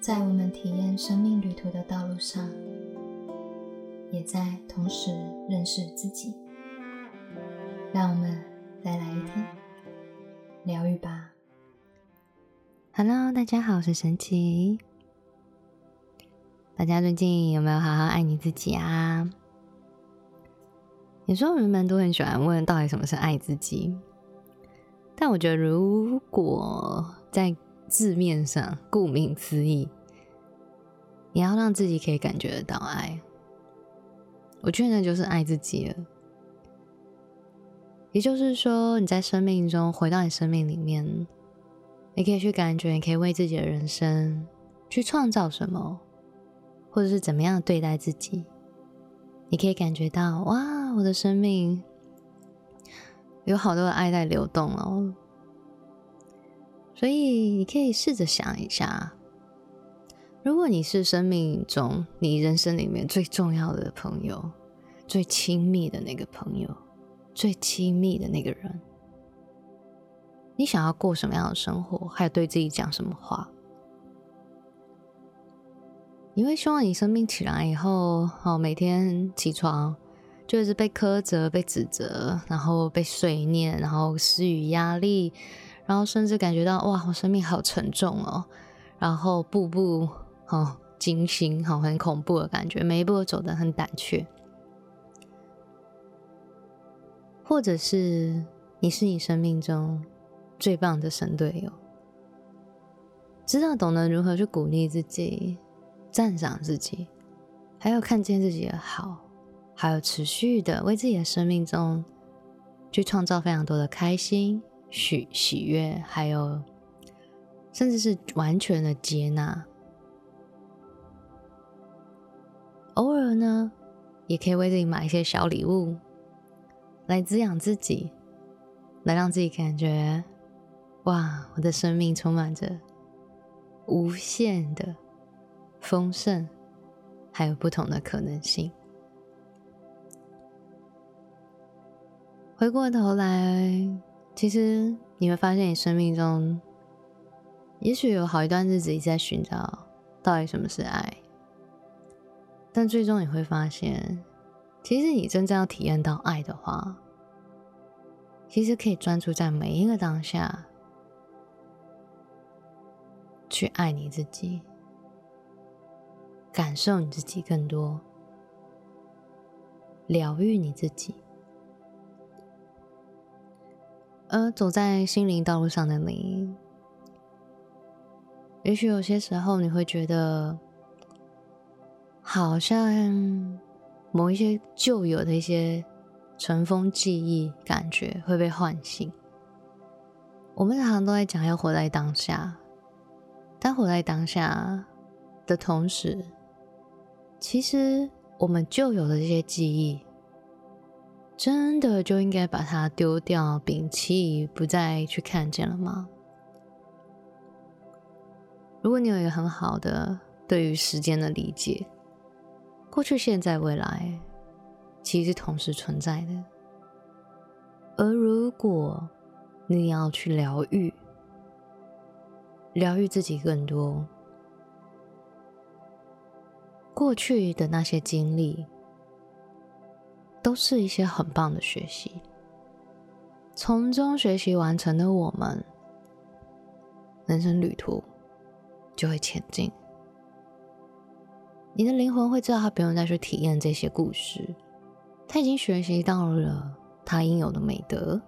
在我们体验生命旅途的道路上，也在同时认识自己。让我们再来一天疗愈吧。Hello，大家好，我是神奇。大家最近有没有好好爱你自己啊？有时候人们都很喜欢问，到底什么是爱自己？但我觉得，如果在字面上，顾名思义，你要让自己可以感觉得到爱，我觉得那就是爱自己了。也就是说，你在生命中回到你生命里面，你可以去感觉，你可以为自己的人生去创造什么，或者是怎么样对待自己。你可以感觉到，哇，我的生命有好多的爱在流动哦。所以你可以试着想一下，如果你是生命中你人生里面最重要的朋友、最亲密的那个朋友、最亲密的那个人，你想要过什么样的生活？还有对自己讲什么话？你会希望你生病起来以后，哦，每天起床就是被苛责、被指责，然后被碎念，然后施予压力。然后甚至感觉到哇，我生命好沉重哦，然后步步哦惊心，好很恐怖的感觉，每一步都走得很胆怯。或者是你是你生命中最棒的神队友，知道懂得如何去鼓励自己、赞赏自己，还有看见自己的好，还有持续的为自己的生命中去创造非常多的开心。喜喜悦，还有甚至是完全的接纳。偶尔呢，也可以为自己买一些小礼物，来滋养自己，来让自己感觉，哇，我的生命充满着无限的丰盛，还有不同的可能性。回过头来。其实你会发现，你生命中也许有好一段日子一直在寻找到底什么是爱，但最终你会发现，其实你真正要体验到爱的话，其实可以专注在每一个当下，去爱你自己，感受你自己更多，疗愈你自己。而走在心灵道路上的你，也许有些时候你会觉得，好像某一些旧有的一些尘封记忆感觉会被唤醒。我们常常都在讲要活在当下，但活在当下的同时，其实我们旧有的这些记忆。真的就应该把它丢掉、摒弃，不再去看见了吗？如果你有一个很好的对于时间的理解，过去、现在、未来其实同时存在的。而如果你要去疗愈、疗愈自己更多，过去的那些经历。都是一些很棒的学习，从中学习完成的我们，人生旅途就会前进。你的灵魂会知道，他不用再去体验这些故事，他已经学习到了他应有的美德。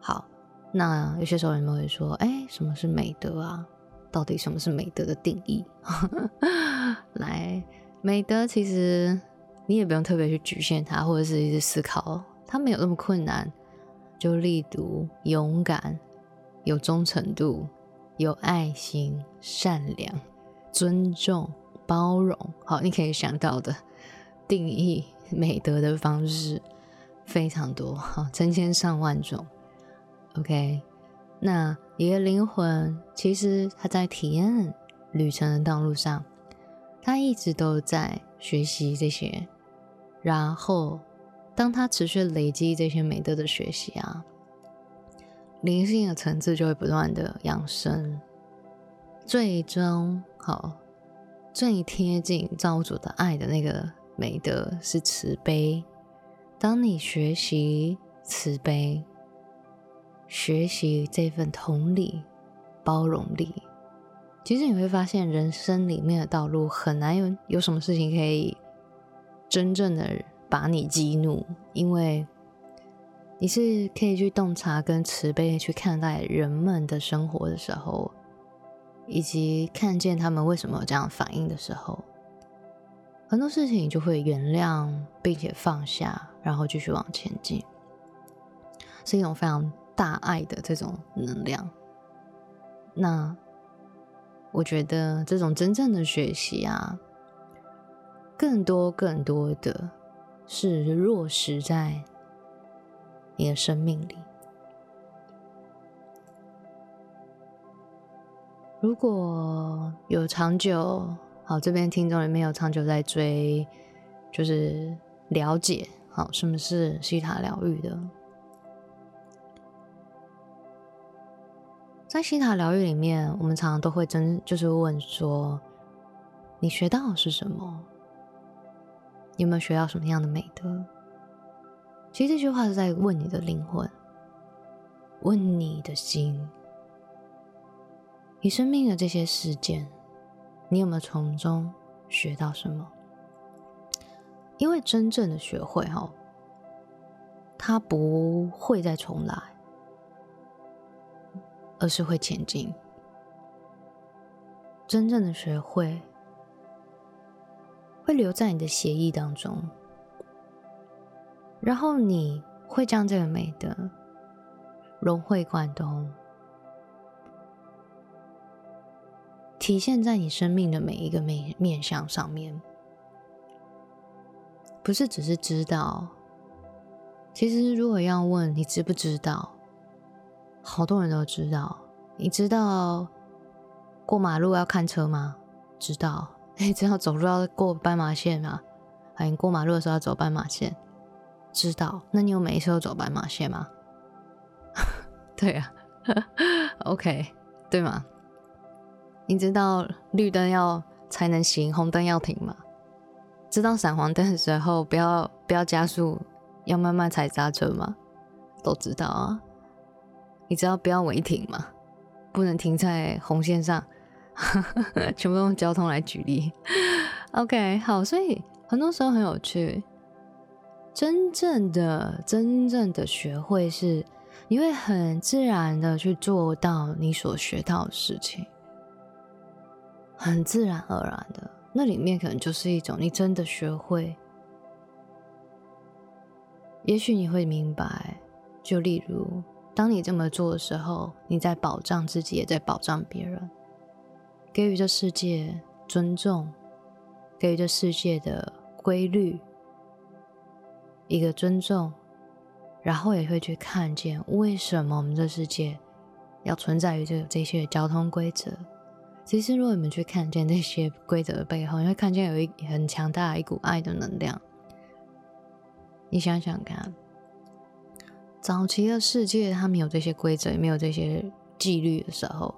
好，那有些时候人们会说：“哎，什么是美德啊？到底什么是美德的定义？” 来，美德其实。你也不用特别去局限它，或者是一直思考，它没有那么困难。就力读、勇敢、有忠诚度、有爱心、善良、尊重、包容，好，你可以想到的定义美德的方式非常多，哈，成千上万种。OK，那你的灵魂其实它在体验旅程的道路上，它一直都在学习这些。然后，当他持续累积这些美德的学习啊，灵性的层次就会不断的养生。最终好最贴近造物主的爱的那个美德是慈悲。当你学习慈悲，学习这份同理、包容力，其实你会发现，人生里面的道路很难有有什么事情可以真正的把你激怒，因为你是可以去洞察跟慈悲去看待人们的生活的时候，以及看见他们为什么这样反应的时候，很多事情你就会原谅并且放下，然后继续往前进，是一种非常。大爱的这种能量，那我觉得这种真正的学习啊，更多更多的是落实在你的生命里。如果有长久，好，这边听众里面有长久在追，就是了解好什么是西塔疗愈的。在西塔疗愈里面，我们常常都会真就是问说：你学到是什么？有没有学到什么样的美德？其实这句话是在问你的灵魂，问你的心，你生命的这些事件，你有没有从中学到什么？因为真正的学会哈，它不会再重来。而是会前进，真正的学会会留在你的协议当中，然后你会将这个美德融会贯通，体现在你生命的每一个面面相上面，不是只是知道。其实，如果要问你知不知道？好多人都知道，你知道过马路要看车吗？知道。你知道走路要过斑马线吗？哎，你过马路的时候要走斑马线，知道。那你有每一次都走斑马线吗？对啊，OK，对吗？你知道绿灯要才能行，红灯要停吗？知道闪黄灯的时候不要不要加速，要慢慢踩刹车吗？都知道啊。你知道不要违停吗？不能停在红线上，全部用交通来举例。OK，好，所以很多时候很有趣。真正的、真正的学会是，你会很自然的去做到你所学到的事情，很自然而然的。那里面可能就是一种你真的学会。也许你会明白，就例如。当你这么做的时候，你在保障自己，也在保障别人，给予这世界尊重，给予这世界的规律一个尊重，然后也会去看见为什么我们这世界要存在于这这些交通规则。其实，如果你们去看见这些规则的背后，你会看见有一很强大的一股爱的能量。你想想看。早期的世界，它没有这些规则，也没有这些纪律的时候，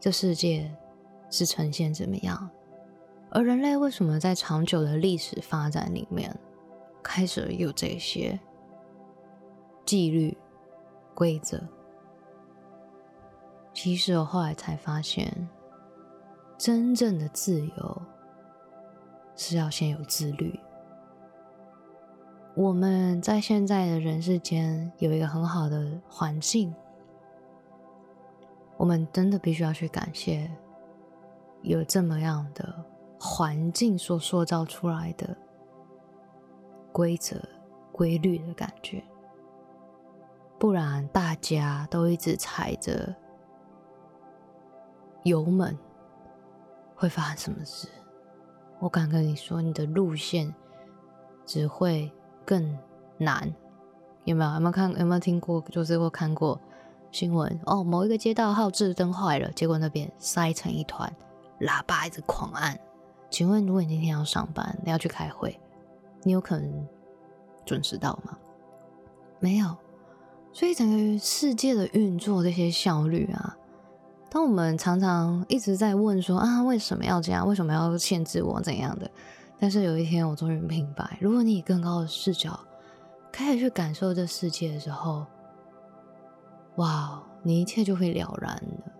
这世界是呈现怎么样？而人类为什么在长久的历史发展里面，开始有这些纪律、规则？其实我后来才发现，真正的自由是要先有自律。我们在现在的人世间有一个很好的环境，我们真的必须要去感谢有这么样的环境所塑造出来的规则、规律的感觉，不然大家都一直踩着油门，会发生什么事？我敢跟你说，你的路线只会。更难，有没有？有没有看？有没有听过？就是或看过新闻哦？某一个街道号志灯坏了，结果那边塞成一团，喇叭一直狂按。请问，如果你今天要上班，你要去开会，你有可能准时到吗？没有。所以整个世界的运作，这些效率啊，当我们常常一直在问说啊，为什么要这样？为什么要限制我怎样的？但是有一天，我终于明白，如果你以更高的视角开始去感受这世界的时候，哇，你一切就会了然了。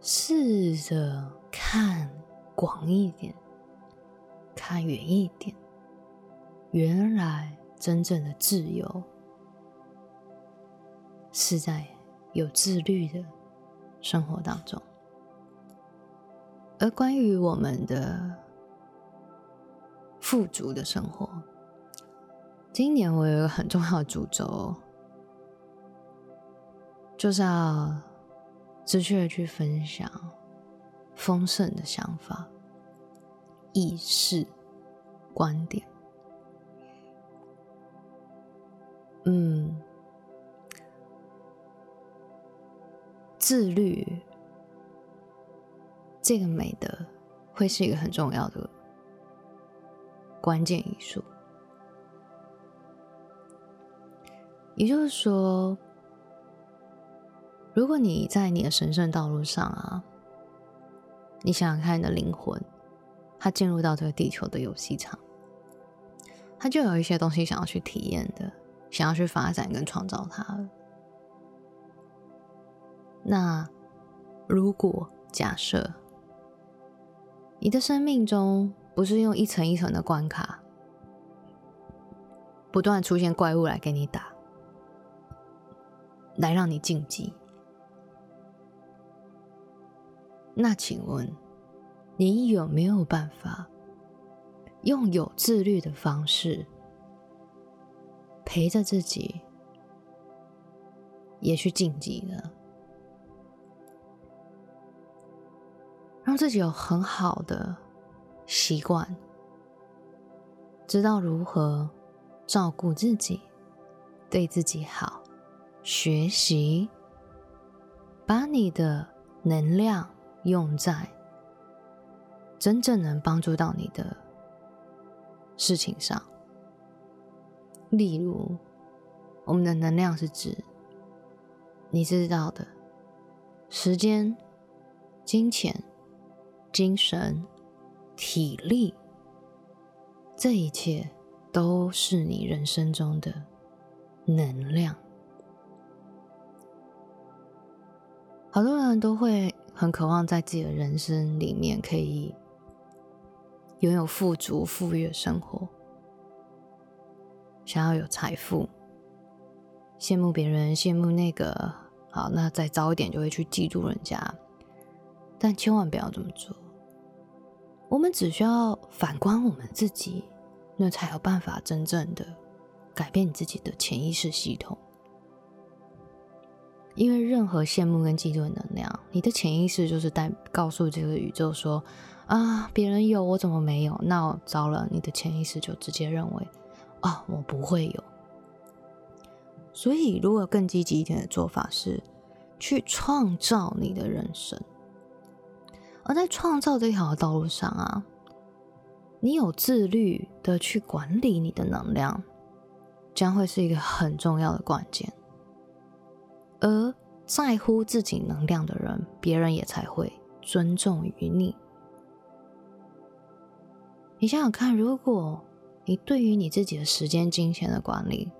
试着看广一点，看远一点，原来真正的自由是在有自律的生活当中。而关于我们的。富足的生活。今年我有一个很重要的主轴，就是要持续的去分享丰盛的想法、意识、观点。嗯，自律这个美德会是一个很重要的。关键因素，也就是说，如果你在你的神圣道路上啊，你想想看，你的灵魂，它进入到这个地球的游戏场，它就有一些东西想要去体验的，想要去发展跟创造它。那如果假设你的生命中，不是用一层一层的关卡，不断出现怪物来给你打，来让你晋级。那请问，你有没有办法用有自律的方式，陪着自己也去晋级呢？让自己有很好的。习惯，知道如何照顾自己，对自己好，学习，把你的能量用在真正能帮助到你的事情上。例如，我们的能量是指你知道的时间、金钱、精神。体力，这一切都是你人生中的能量。好多人都会很渴望在自己的人生里面可以拥有富足、富裕的生活，想要有财富，羡慕别人，羡慕那个好，那再早一点就会去嫉妒人家，但千万不要这么做。我们只需要反观我们自己，那才有办法真正的改变你自己的潜意识系统。因为任何羡慕跟嫉妒的能量，你的潜意识就是在告诉这个宇宙说：“啊，别人有，我怎么没有？”那糟了，你的潜意识就直接认为：“啊，我不会有。”所以，如果更积极一点的做法是去创造你的人生。而在创造这条道路上啊，你有自律的去管理你的能量，将会是一个很重要的关键。而在乎自己能量的人，别人也才会尊重于你。你想想看，如果你对于你自己的时间、金钱的管理，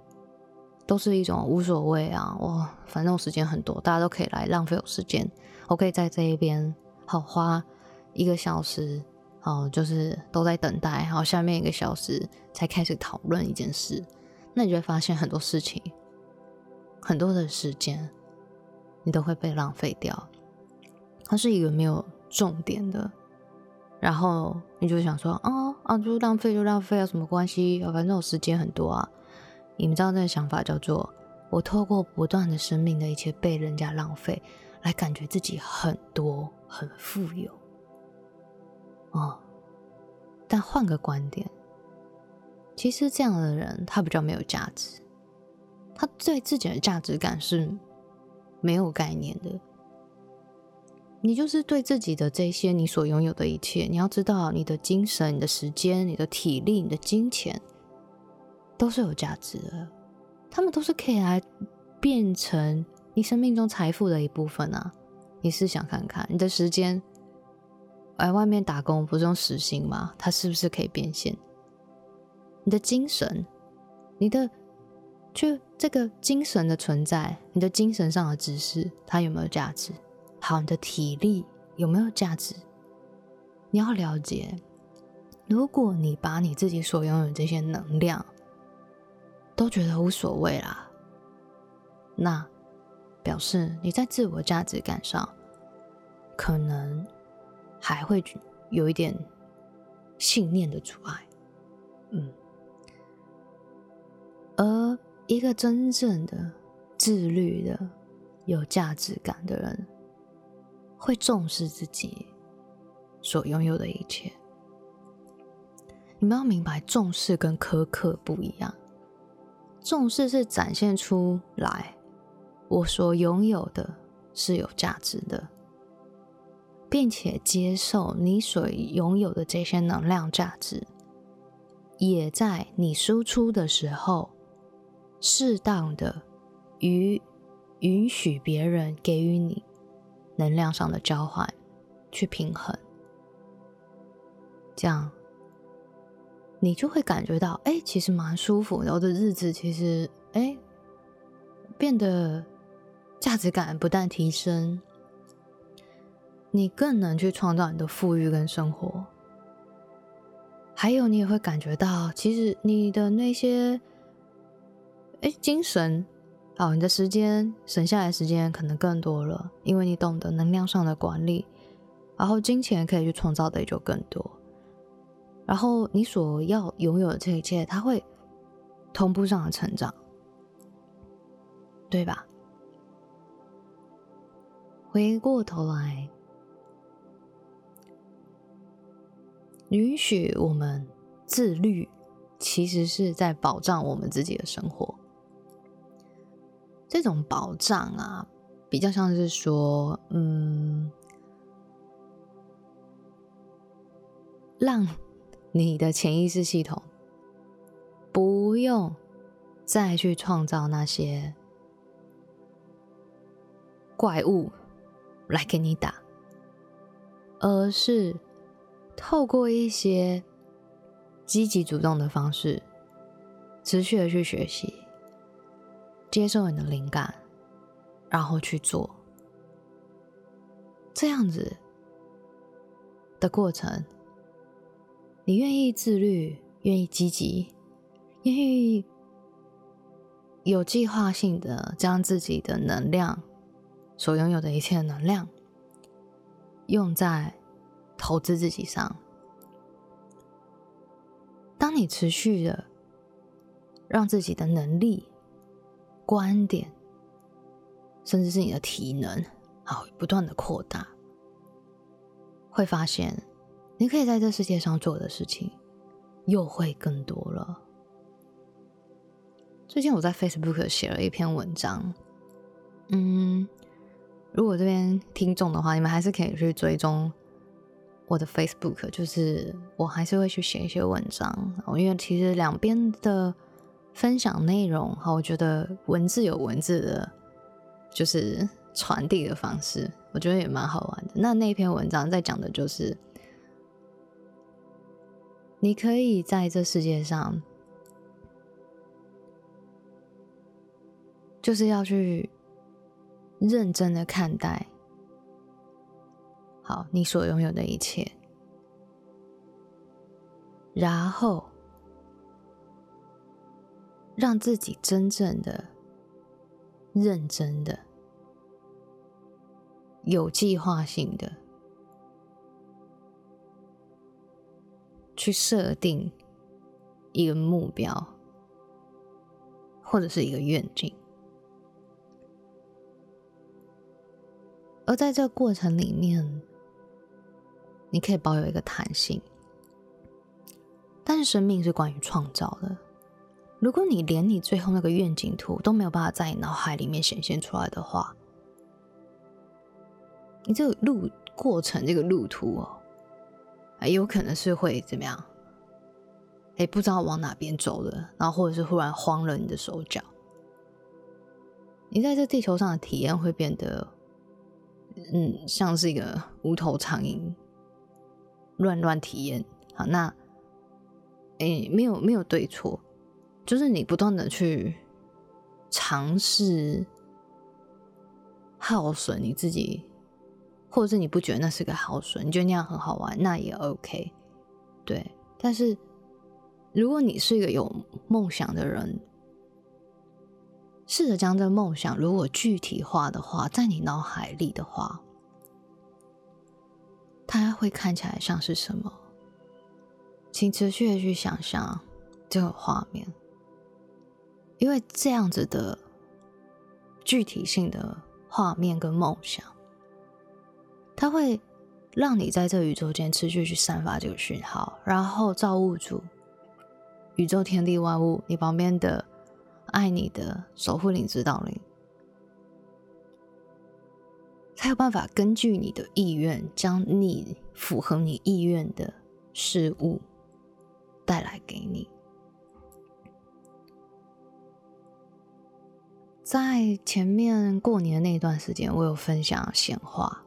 都是一种无所谓啊，我反正我时间很多，大家都可以来浪费我时间，我可以在这一边。好，花一个小时，好，就是都在等待，好，下面一个小时才开始讨论一件事，那你就会发现很多事情，很多的时间，你都会被浪费掉。它是一个没有重点的，然后你就想说，啊啊，就浪费就浪费，有什么关系？反正我时间很多啊。你们知道那个想法叫做，我透过不断的生命的一切被人家浪费。来感觉自己很多很富有，哦，但换个观点，其实这样的人他比较没有价值，他对自己的价值感是没有概念的。你就是对自己的这些你所拥有的一切，你要知道，你的精神、你的时间、你的体力、你的金钱，都是有价值的，他们都是可以来变成。你生命中财富的一部分啊，你试想看看，你的时间，哎，外面打工不是用时薪吗？它是不是可以变现？你的精神，你的就这个精神的存在，你的精神上的知识，它有没有价值？好，你的体力有没有价值？你要了解，如果你把你自己所拥有这些能量都觉得无所谓啦，那表示你在自我价值感上可能还会有一点信念的阻碍。嗯，而一个真正的自律的、有价值感的人，会重视自己。所拥有的一切，你们要明白，重视跟苛刻不一样。重视是展现出来，我所拥有的是有价值的，并且接受你所拥有的这些能量价值，也在你输出的时候，适当的与允许别人给予你能量上的交换，去平衡。这样，你就会感觉到，哎，其实蛮舒服，然后的日子其实，哎，变得价值感不但提升，你更能去创造你的富裕跟生活。还有，你也会感觉到，其实你的那些，哎，精神，好，你的时间省下来时间可能更多了，因为你懂得能量上的管理，然后金钱可以去创造的也就更多。然后你所要拥有的这一切，它会同步上的成长，对吧？回过头来，允许我们自律，其实是在保障我们自己的生活。这种保障啊，比较像是说，嗯，让。你的潜意识系统不用再去创造那些怪物来给你打，而是透过一些积极主动的方式，持续的去学习，接受你的灵感，然后去做，这样子的过程。你愿意自律，愿意积极，愿意有计划性的将自己的能量，所拥有的一切能量，用在投资自己上。当你持续的让自己的能力、观点，甚至是你的体能，好不断的扩大，会发现。你可以在这世界上做的事情又会更多了。最近我在 Facebook 写了一篇文章，嗯，如果这边听众的话，你们还是可以去追踪我的 Facebook，就是我还是会去写一些文章，因为其实两边的分享内容，哈，我觉得文字有文字的，就是传递的方式，我觉得也蛮好玩的。那那篇文章在讲的就是。你可以在这世界上，就是要去认真的看待，好你所拥有的一切，然后让自己真正的、认真的、有计划性的。去设定一个目标，或者是一个愿景，而在这个过程里面，你可以保有一个弹性。但是生命是关于创造的，如果你连你最后那个愿景图都没有办法在你脑海里面显现出来的话，你这个路过程这个路途哦。还有可能是会怎么样？哎，不知道往哪边走了，然后或者是忽然慌了你的手脚。你在这地球上的体验会变得嗯，像是一个无头苍蝇，乱乱体验。好，那诶，没有没有对错，就是你不断的去尝试耗损你自己，或者是你不觉得那是个耗损，你觉得那样很好玩，那也 OK。对，但是如果你是一个有梦想的人，试着将这个梦想如果具体化的话，在你脑海里的话，它会看起来像是什么？请持续的去想象这个画面，因为这样子的具体性的画面跟梦想，它会让你在这宇宙间持续去散发这个讯号，然后造物主、宇宙天地万物，你旁边的。爱你的守护灵、指导灵，才有办法根据你的意愿，将你符合你意愿的事物带来给你。在前面过年那一段时间，我有分享显化。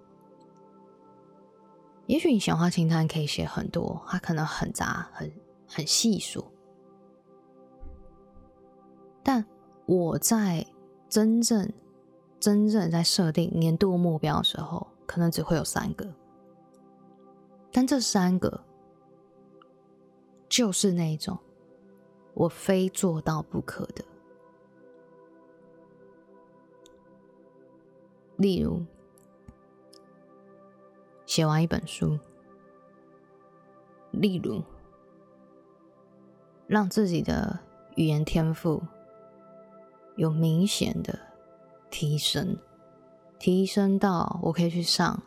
也许你显化清单可以写很多，它可能很杂、很很细数。但我在真正、真正在设定年度目标的时候，可能只会有三个。但这三个就是那种我非做到不可的。例如，写完一本书；例如，让自己的语言天赋。有明显的提升，提升到我可以去上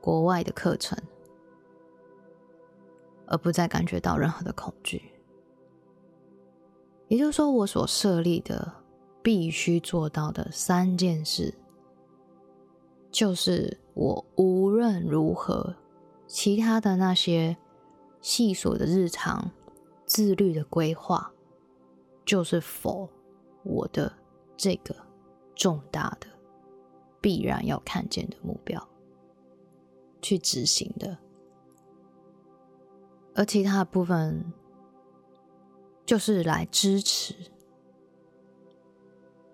国外的课程，而不再感觉到任何的恐惧。也就是说，我所设立的必须做到的三件事，就是我无论如何，其他的那些细琐的日常、自律的规划，就是否。我的这个重大的、必然要看见的目标，去执行的，而其他的部分就是来支持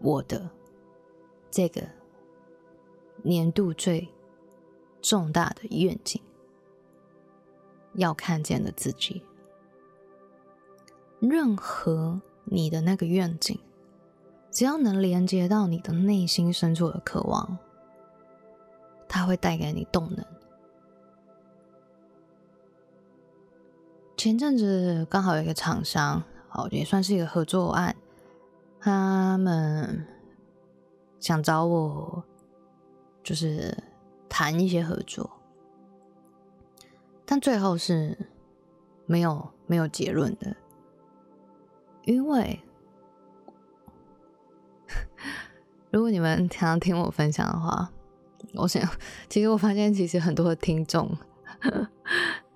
我的这个年度最重大的愿景，要看见的自己。任何你的那个愿景。只要能连接到你的内心深处的渴望，它会带给你动能。前阵子刚好有一个厂商，好也算是一个合作案，他们想找我，就是谈一些合作，但最后是没有没有结论的，因为。如果你们常常听我分享的话，我想，其实我发现，其实很多的听众，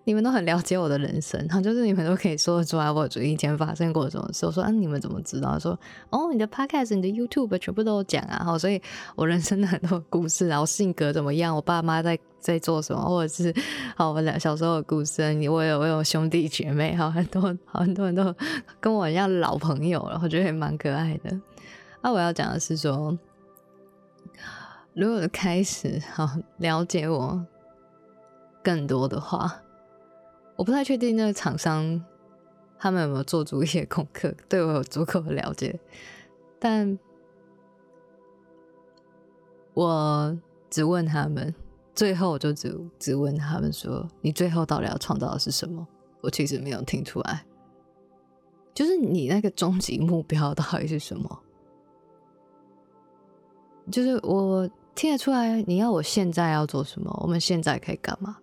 你们都很了解我的人生，哈，就是你们都可以说得出来，我以前发生过什么事。我说，啊，你们怎么知道？说，哦，你的 podcast、你的 YouTube 全部都讲啊，好，所以我人生的很多故事，然后性格怎么样，我爸妈在在做什么，或者是，好，我俩小时候的故事，你我有我有兄弟姐妹，好，很多好很多人都跟我一样老朋友了，我觉得也蛮可爱的。那我要讲的是说，如果开始好了解我更多的话，我不太确定那个厂商他们有没有做足一些功课，对我有足够的了解。但我只问他们，最后我就只只问他们说：“你最后到底要创造的是什么？”我其实没有听出来，就是你那个终极目标到底是什么？就是我听得出来，你要我现在要做什么？我们现在可以干嘛？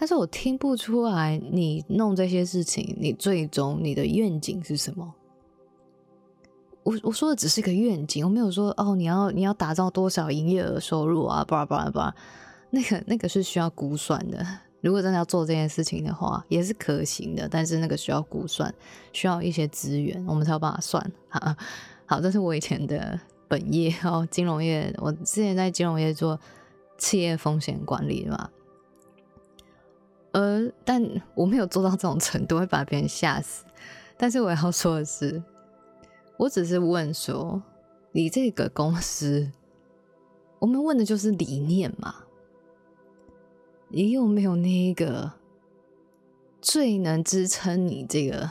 但是我听不出来，你弄这些事情，你最终你的愿景是什么？我我说的只是一个愿景，我没有说哦，你要你要打造多少营业额收入啊？巴拉巴拉巴拉，那个那个是需要估算的。如果真的要做这件事情的话，也是可行的，但是那个需要估算，需要一些资源，我们才有办法算啊。好，这是我以前的。本业哦，金融业，我之前在金融业做企业风险管理嘛。呃，但我没有做到这种程度，会把别人吓死。但是我要说的是，我只是问说，你这个公司，我们问的就是理念嘛，你有没有那个最能支撑你这个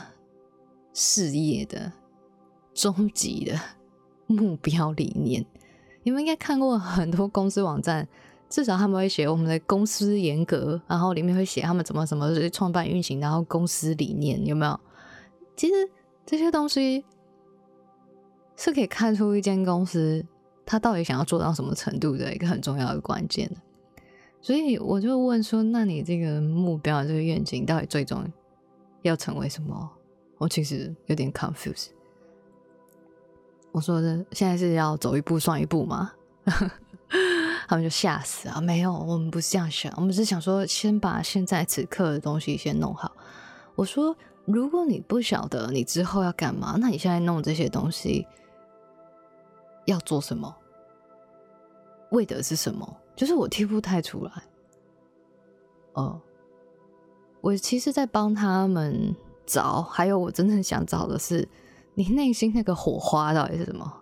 事业的终极的目标理念？你们应该看过很多公司网站。至少他们会写我们的公司严格，然后里面会写他们怎么怎么创办运行，然后公司理念有没有？其实这些东西是可以看出一间公司他到底想要做到什么程度的一个很重要的关键的。所以我就问说：“那你这个目标、这个愿景到底最终要成为什么？”我其实有点 confuse。我说的现在是要走一步算一步吗？他们就吓死啊！没有，我们不是这样想，我们是想说，先把现在此刻的东西先弄好。我说，如果你不晓得你之后要干嘛，那你现在弄这些东西要做什么？为的是什么？就是我听不太出来。哦，我其实，在帮他们找，还有我真正想找的是，你内心那个火花到底是什么？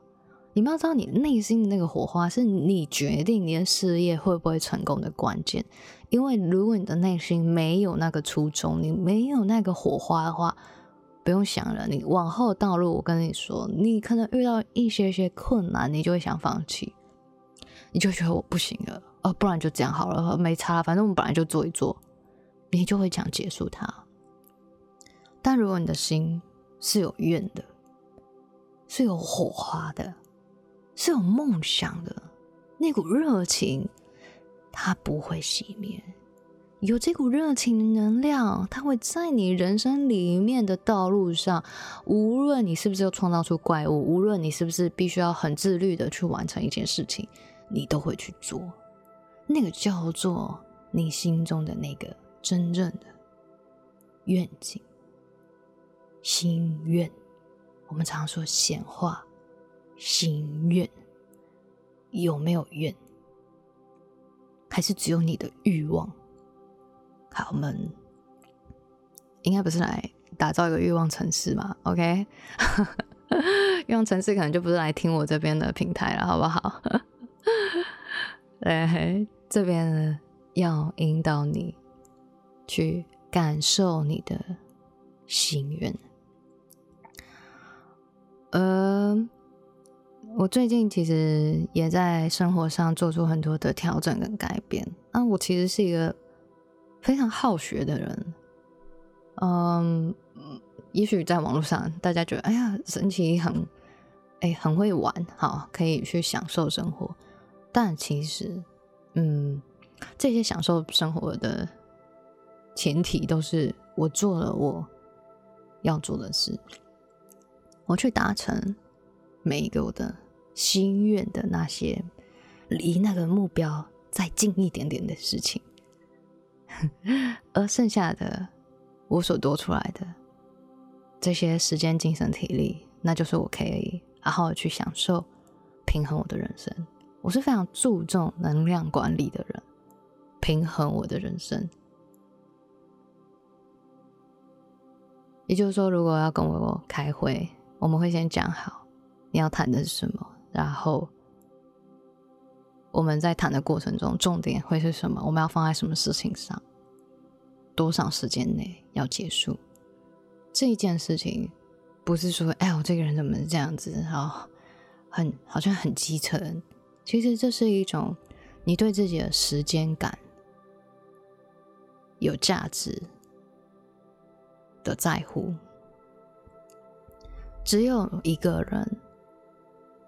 你们要知道，你内心的那个火花是你决定你的事业会不会成功的关键。因为如果你的内心没有那个初衷，你没有那个火花的话，不用想了。你往后道路，我跟你说，你可能遇到一些些困难，你就会想放弃，你就觉得我不行了，呃，不然就这样好了，没差，反正我们本来就做一做，你就会想结束它。但如果你的心是有怨的，是有火花的。是有梦想的那股热情，它不会熄灭。有这股热情的能量，它会在你人生里面的道路上，无论你是不是要创造出怪物，无论你是不是必须要很自律的去完成一件事情，你都会去做。那个叫做你心中的那个真正的愿景、心愿。我们常说显化。心愿有没有愿？还是只有你的欲望？好，我们应该不是来打造一个欲望城市嘛？OK，欲望城市可能就不是来听我这边的平台了，好不好？对，这边要引导你去感受你的心愿，呃。我最近其实也在生活上做出很多的调整跟改变。那我其实是一个非常好学的人，嗯，也许在网络上大家觉得，哎呀，神奇，很，哎，很会玩，好，可以去享受生活。但其实，嗯，这些享受生活的前提都是我做了我要做的事，我去达成。每一个我的心愿的那些离那个目标再近一点点的事情，而剩下的我所多出来的这些时间、精神、体力，那就是我可以好好去享受、平衡我的人生。我是非常注重能量管理的人，平衡我的人生。也就是说，如果要跟我开会，我们会先讲好。你要谈的是什么？然后我们在谈的过程中，重点会是什么？我们要放在什么事情上？多少时间内要结束这一件事情？不是说，哎，我这个人怎么这样子？然后很好像很基层。其实这是一种你对自己的时间感有价值的在乎。只有一个人。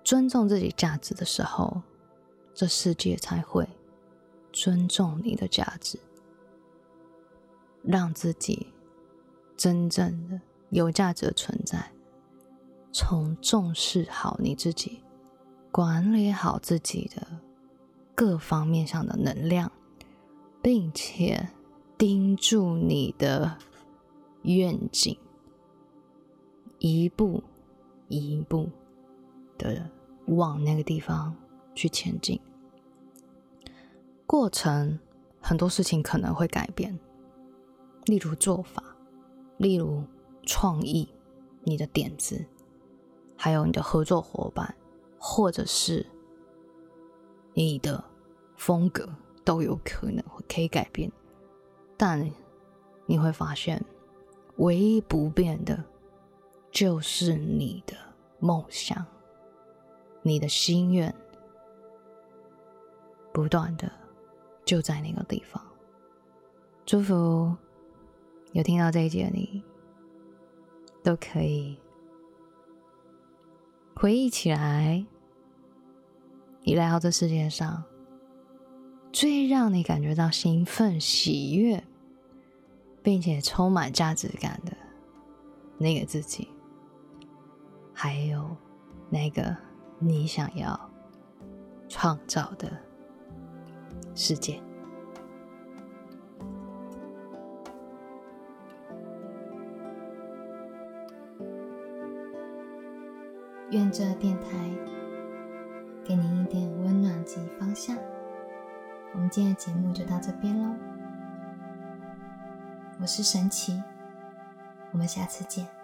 尊重自己价值的时候，这世界才会尊重你的价值，让自己真正的有价值的存在。从重视好你自己，管理好自己的各方面上的能量，并且盯住你的愿景，一步一步的。往那个地方去前进，过程很多事情可能会改变，例如做法，例如创意，你的点子，还有你的合作伙伴，或者是你的风格都有可能会可以改变，但你会发现，唯一不变的，就是你的梦想，你的心愿。不断的就在那个地方。祝福有听到这一集的你，都可以回忆起来，你来到这世界上最让你感觉到兴奋、喜悦，并且充满价值感的那个自己，还有那个你想要创造的。世界。愿这电台给您一点温暖及方向。我们今天的节目就到这边喽，我是神奇，我们下次见。